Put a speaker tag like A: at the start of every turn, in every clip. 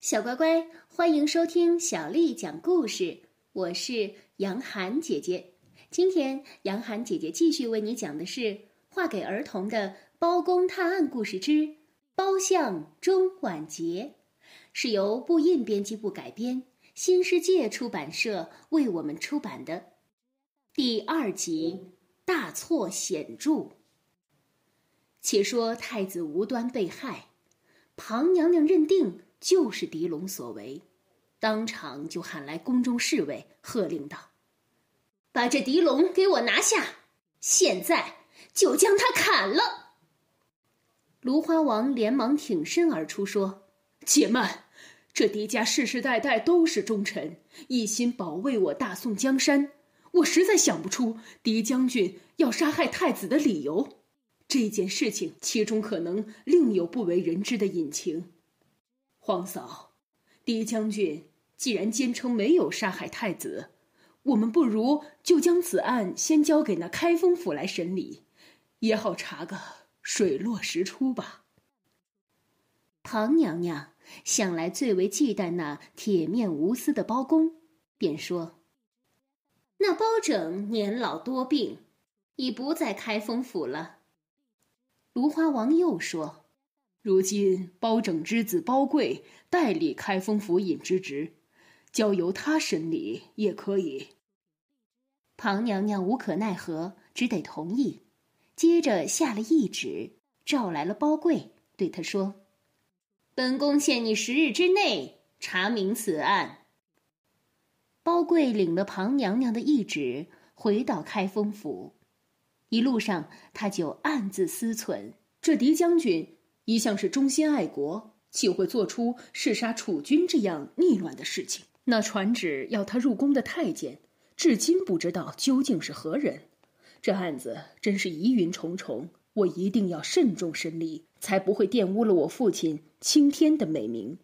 A: 小乖乖，欢迎收听小丽讲故事。我是杨涵姐姐。今天，杨涵姐姐继续为你讲的是画给儿童的《包公探案故事之包相钟晚节》，是由布印编辑部改编，新世界出版社为我们出版的第二集。大错显著。且说太子无端被害，庞娘娘认定。就是狄龙所为，当场就喊来宫中侍卫，喝令道：“把这狄龙给我拿下！现在就将他砍了！”芦花王连忙挺身而出，说：“
B: 且慢，这狄家世世代代都是忠臣，一心保卫我大宋江山。我实在想不出狄将军要杀害太子的理由。这件事情其中可能另有不为人知的隐情。”皇嫂，狄将军既然坚称没有杀害太子，我们不如就将此案先交给那开封府来审理，也好查个水落石出吧。
A: 庞娘娘向来最为忌惮那铁面无私的包公，便说：“那包拯年老多病，已不在开封府了。”
B: 芦花王又说。如今包拯之子包贵代理开封府尹之职，交由他审理也可以。
A: 庞娘娘无可奈何，只得同意。接着下了懿旨，召来了包贵，对他说：“本宫限你十日之内查明此案。”包贵领了庞娘娘的懿旨，回到开封府。一路上，他就暗自思忖：
B: 这狄将军。一向是忠心爱国，岂会做出弑杀储君这样逆乱的事情？那传旨要他入宫的太监，至今不知道究竟是何人。这案子真是疑云重重，我一定要慎重审理，才不会玷污了我父亲青天的美名。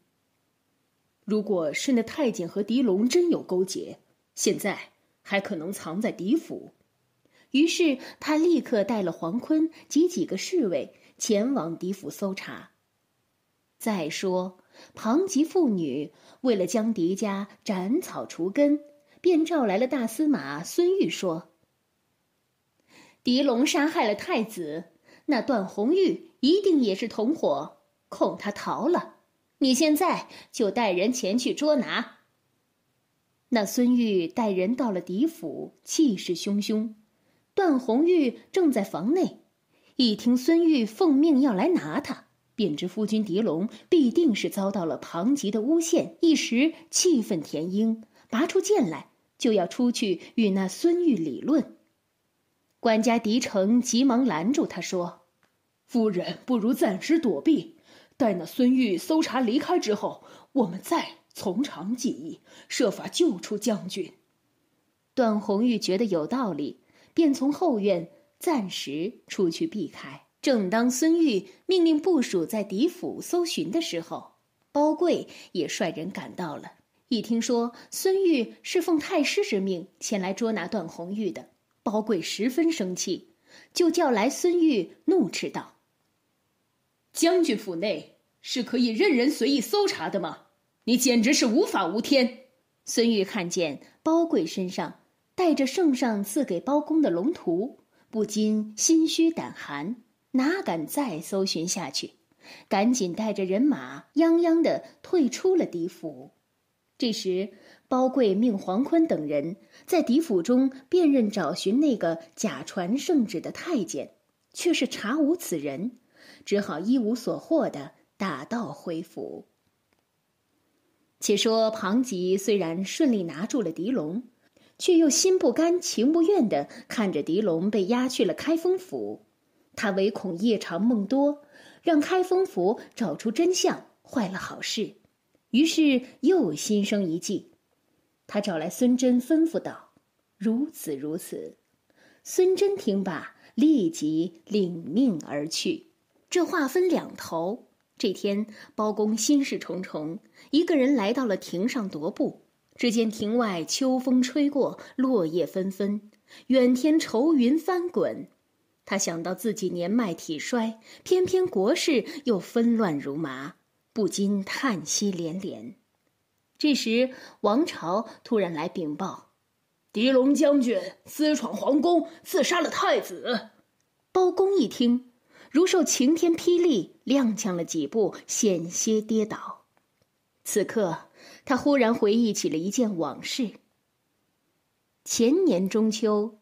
B: 如果是那太监和狄龙真有勾结，现在还可能藏在狄府。
A: 于是他立刻带了黄坤及几个侍卫。前往狄府搜查。再说，庞吉父女为了将狄家斩草除根，便召来了大司马孙玉，说：“狄龙杀害了太子，那段红玉一定也是同伙，恐他逃了。你现在就带人前去捉拿。”那孙玉带人到了狄府，气势汹汹。段红玉正在房内。一听孙玉奉命要来拿他，便知夫君狄龙必定是遭到了庞吉的诬陷，一时气愤填膺，拔出剑来就要出去与那孙玉理论。管家狄成急忙拦住他说：“
B: 夫人不如暂时躲避，待那孙玉搜查离开之后，我们再从长计议，设法救出将军。”
A: 段红玉觉得有道理，便从后院。暂时出去避开。正当孙玉命令部署在狄府搜寻的时候，包贵也率人赶到了。一听说孙玉是奉太师之命前来捉拿段红玉的，包贵十分生气，就叫来孙玉，怒斥道：“
B: 将军府内是可以任人随意搜查的吗？你简直是无法无天！”
A: 孙玉看见包贵身上带着圣上赐给包公的龙图。不禁心虚胆寒，哪敢再搜寻下去？赶紧带着人马泱泱的退出了狄府。这时，包贵命黄坤等人在狄府中辨认找寻那个假传圣旨的太监，却是查无此人，只好一无所获的打道回府。且说庞吉虽然顺利拿住了狄龙。却又心不甘情不愿的看着狄龙被押去了开封府，他唯恐夜长梦多，让开封府找出真相，坏了好事，于是又心生一计。他找来孙真，吩咐道：“如此如此。”孙真听罢，立即领命而去。这话分两头。这天，包公心事重重，一个人来到了亭上踱步。只见庭外秋风吹过，落叶纷纷，远天愁云翻滚。他想到自己年迈体衰，偏偏国事又纷乱如麻，不禁叹息连连。这时，王朝突然来禀报：
B: 狄龙将军私闯皇宫，刺杀了太子。
A: 包公一听，如受晴天霹雳，踉跄了几步，险些跌倒。此刻，他忽然回忆起了一件往事。前年中秋，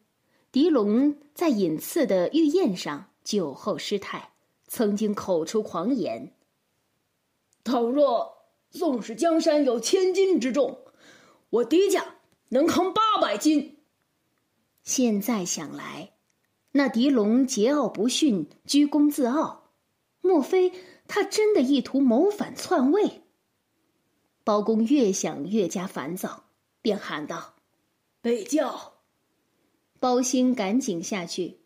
A: 狄龙在饮赐的御宴上酒后失态，曾经口出狂言：“
B: 倘若纵使江山有千斤之重，我狄家能扛八百斤。”
A: 现在想来，那狄龙桀骜不驯、居功自傲，莫非他真的意图谋反篡位？包公越想越加烦躁，便喊道。
B: 备轿，
A: 包兴赶紧下去。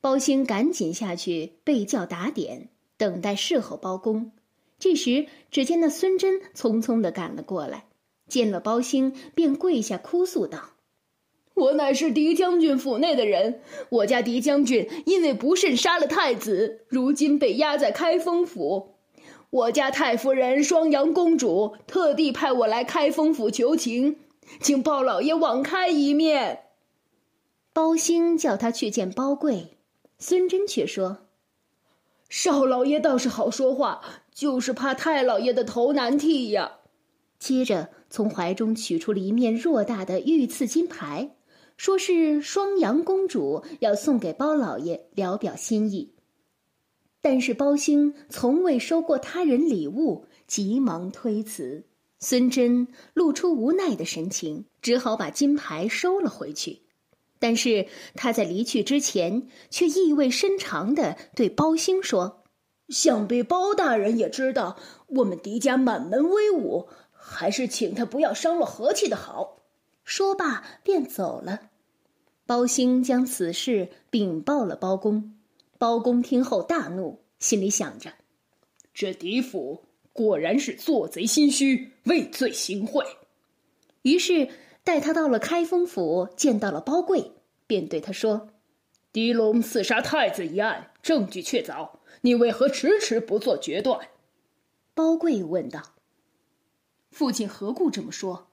A: 包兴赶紧下去备轿打点，等待侍候包公。这时，只见那孙真匆匆的赶了过来，见了包兴，便跪下哭诉道：“
B: 我乃是狄将军府内的人，我家狄将军因为不慎杀了太子，如今被押在开封府。我家太夫人双阳公主特地派我来开封府求情。”请包老爷网开一面。
A: 包兴叫他去见包贵，孙真却说：“
B: 少老爷倒是好说话，就是怕太老爷的头难剃呀。”
A: 接着从怀中取出了一面偌大的御赐金牌，说是双阳公主要送给包老爷聊表心意。但是包兴从未收过他人礼物，急忙推辞。孙真露出无奈的神情，只好把金牌收了回去。但是他在离去之前，却意味深长的对包兴说：“
B: 想必包大人也知道我们狄家满门威武，还是请他不要伤了和气的好。”
A: 说罢便走了。包兴将此事禀报了包公。包公听后大怒，心里想着：“
B: 这狄府。”果然是做贼心虚，畏罪行贿。
A: 于是带他到了开封府，见到了包贵，便对他说：“
B: 狄龙刺杀太子一案，证据确凿，你为何迟迟不做决断？”
A: 包贵问道：“
B: 父亲何故这么说？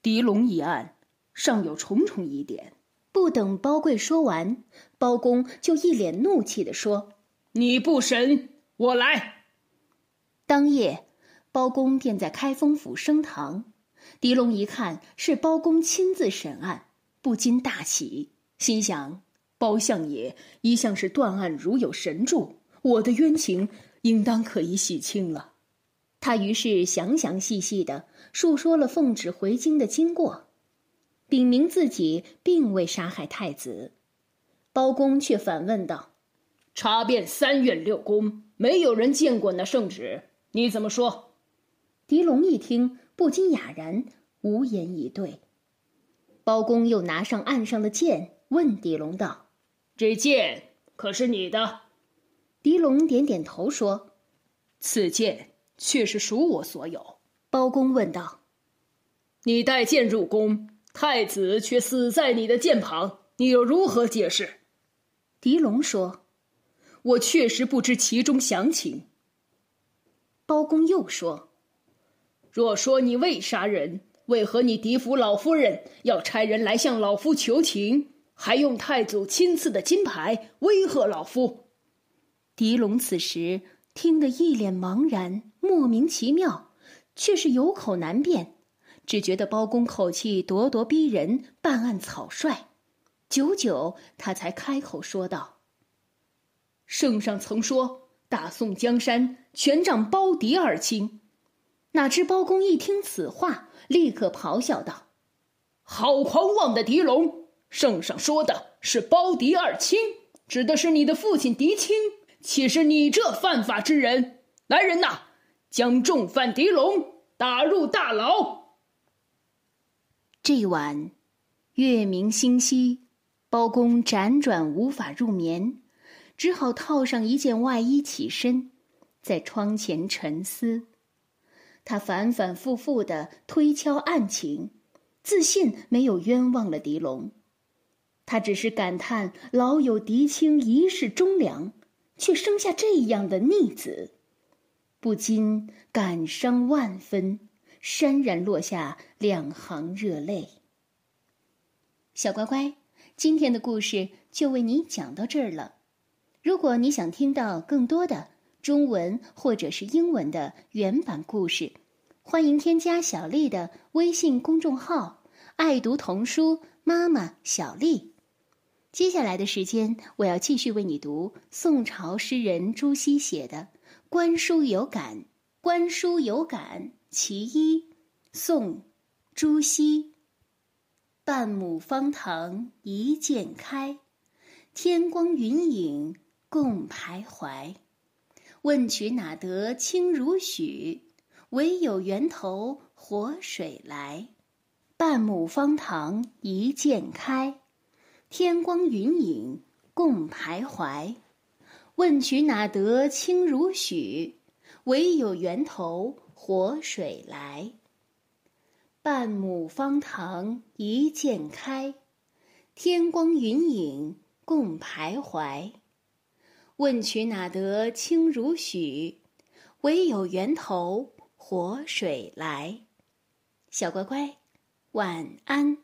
B: 狄龙一案尚有重重疑点。”
A: 不等包贵说完，包公就一脸怒气的说：“
B: 你不审，我来。”
A: 当夜，包公便在开封府升堂。狄龙一看是包公亲自审案，不禁大喜，心想：包相爷一向是断案如有神助，我的冤情应当可以洗清了。他于是详详细细的述说了奉旨回京的经过，禀明自己并未杀害太子。包公却反问道：“
B: 查遍三院六宫，没有人见过那圣旨。”你怎么说？
A: 狄龙一听，不禁哑然，无言以对。包公又拿上案上的剑，问狄龙道：“
B: 这剑可是你的？”
A: 狄龙点点头说：“
B: 此剑却是属我所有。”
A: 包公问道：“
B: 你带剑入宫，太子却死在你的剑旁，你又如何解释？”
A: 狄龙说：“
B: 我确实不知其中详情。”
A: 包公又说：“
B: 若说你未杀人，为何你狄府老夫人要差人来向老夫求情，还用太祖亲赐的金牌威吓老夫？”
A: 狄龙此时听得一脸茫然，莫名其妙，却是有口难辩，只觉得包公口气咄咄逼人，办案草率。久久，他才开口说道：“
B: 圣上曾说。”大宋江山全仗包狄二卿，
A: 哪知包公一听此话，立刻咆哮道：“
B: 好狂妄的狄龙！圣上说的是包狄二卿，指的是你的父亲狄青，岂是你这犯法之人？来人呐，将重犯狄龙打入大牢！”
A: 这晚，月明星稀，包公辗转无法入眠。只好套上一件外衣起身，在窗前沉思。他反反复复的推敲案情，自信没有冤枉了狄龙。他只是感叹老友狄青一世忠良，却生下这样的逆子。不禁感伤万分，潸然落下两行热泪。小乖乖，今天的故事就为你讲到这儿了。如果你想听到更多的中文或者是英文的原版故事，欢迎添加小丽的微信公众号“爱读童书妈妈小丽”。接下来的时间，我要继续为你读宋朝诗人朱熹写的《观书有感》。《观书有感》其一，宋·朱熹。半亩方塘一鉴开，天光云影共徘徊。问渠哪得清如许？唯有源头活水来。半亩方塘一鉴开，天光云影共徘徊。问渠哪得清如许？唯有源头活水来。半亩方塘一鉴开，天光云影共徘徊。问渠哪得清如许？唯有源头活水来。小乖乖，晚安。